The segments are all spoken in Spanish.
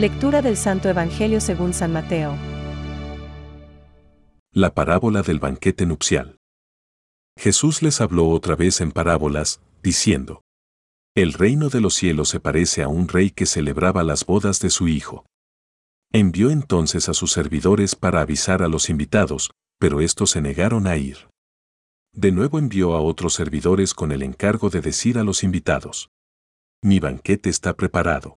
Lectura del Santo Evangelio según San Mateo. La parábola del banquete nupcial. Jesús les habló otra vez en parábolas, diciendo, El reino de los cielos se parece a un rey que celebraba las bodas de su hijo. Envió entonces a sus servidores para avisar a los invitados, pero estos se negaron a ir. De nuevo envió a otros servidores con el encargo de decir a los invitados, Mi banquete está preparado.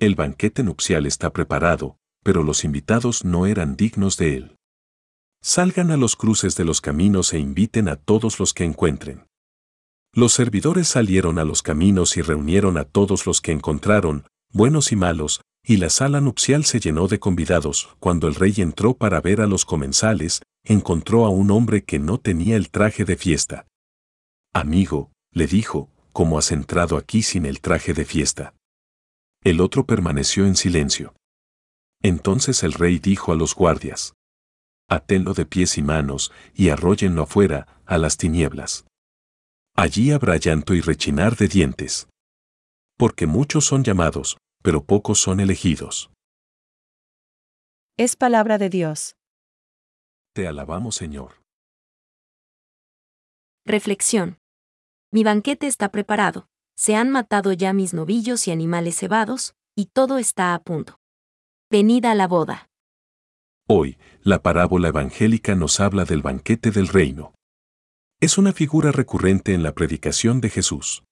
El banquete nupcial está preparado, pero los invitados no eran dignos de él. Salgan a los cruces de los caminos e inviten a todos los que encuentren. Los servidores salieron a los caminos y reunieron a todos los que encontraron, buenos y malos, y la sala nupcial se llenó de convidados. Cuando el rey entró para ver a los comensales, encontró a un hombre que no tenía el traje de fiesta. Amigo, le dijo, ¿cómo has entrado aquí sin el traje de fiesta? El otro permaneció en silencio. Entonces el rey dijo a los guardias, Atenlo de pies y manos y arróllenlo afuera, a las tinieblas. Allí habrá llanto y rechinar de dientes. Porque muchos son llamados, pero pocos son elegidos. Es palabra de Dios. Te alabamos, Señor. Reflexión. Mi banquete está preparado, se han matado ya mis novillos y animales cebados, y todo está a punto. Venid a la boda. Hoy, la parábola evangélica nos habla del banquete del reino. Es una figura recurrente en la predicación de Jesús.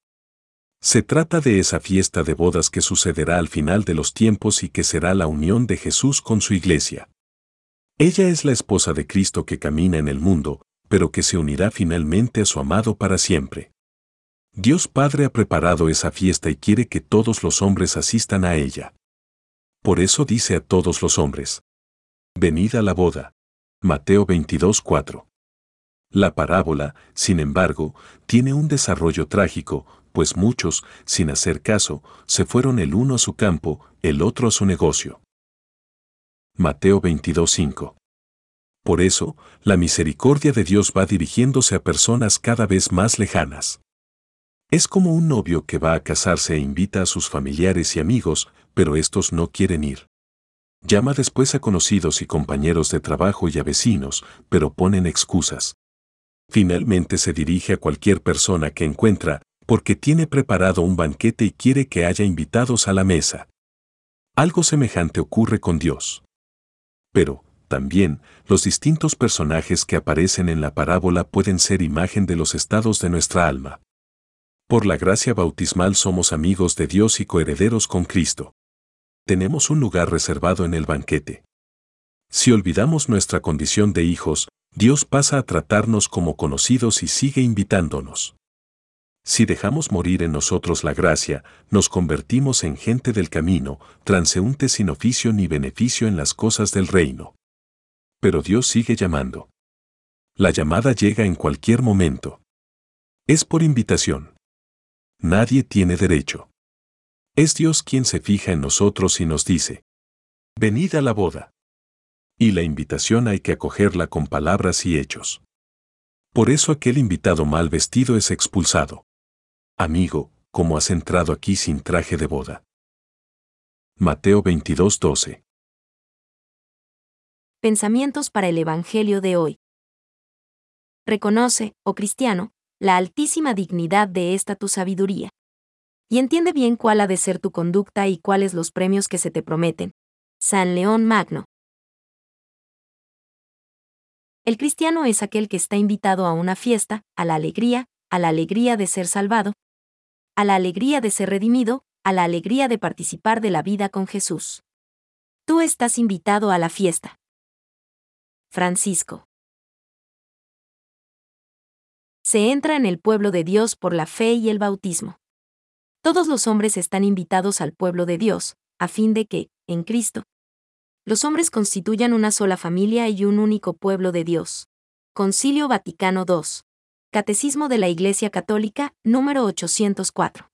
Se trata de esa fiesta de bodas que sucederá al final de los tiempos y que será la unión de Jesús con su iglesia. Ella es la esposa de Cristo que camina en el mundo, pero que se unirá finalmente a su amado para siempre. Dios Padre ha preparado esa fiesta y quiere que todos los hombres asistan a ella. Por eso dice a todos los hombres, Venid a la boda. Mateo 22:4. La parábola, sin embargo, tiene un desarrollo trágico, pues muchos, sin hacer caso, se fueron el uno a su campo, el otro a su negocio. Mateo 22:5. Por eso, la misericordia de Dios va dirigiéndose a personas cada vez más lejanas. Es como un novio que va a casarse e invita a sus familiares y amigos, pero estos no quieren ir. Llama después a conocidos y compañeros de trabajo y a vecinos, pero ponen excusas. Finalmente se dirige a cualquier persona que encuentra, porque tiene preparado un banquete y quiere que haya invitados a la mesa. Algo semejante ocurre con Dios. Pero, también, los distintos personajes que aparecen en la parábola pueden ser imagen de los estados de nuestra alma. Por la gracia bautismal somos amigos de Dios y coherederos con Cristo tenemos un lugar reservado en el banquete. Si olvidamos nuestra condición de hijos, Dios pasa a tratarnos como conocidos y sigue invitándonos. Si dejamos morir en nosotros la gracia, nos convertimos en gente del camino, transeúntes sin oficio ni beneficio en las cosas del reino. Pero Dios sigue llamando. La llamada llega en cualquier momento. Es por invitación. Nadie tiene derecho. Es Dios quien se fija en nosotros y nos dice, venid a la boda. Y la invitación hay que acogerla con palabras y hechos. Por eso aquel invitado mal vestido es expulsado. Amigo, ¿cómo has entrado aquí sin traje de boda? Mateo 22:12 Pensamientos para el Evangelio de hoy. Reconoce, oh cristiano, la altísima dignidad de esta tu sabiduría y entiende bien cuál ha de ser tu conducta y cuáles los premios que se te prometen. San León Magno. El cristiano es aquel que está invitado a una fiesta, a la alegría, a la alegría de ser salvado, a la alegría de ser redimido, a la alegría de participar de la vida con Jesús. Tú estás invitado a la fiesta. Francisco se entra en el pueblo de Dios por la fe y el bautismo. Todos los hombres están invitados al pueblo de Dios, a fin de que, en Cristo, los hombres constituyan una sola familia y un único pueblo de Dios. Concilio Vaticano II. Catecismo de la Iglesia Católica, número 804.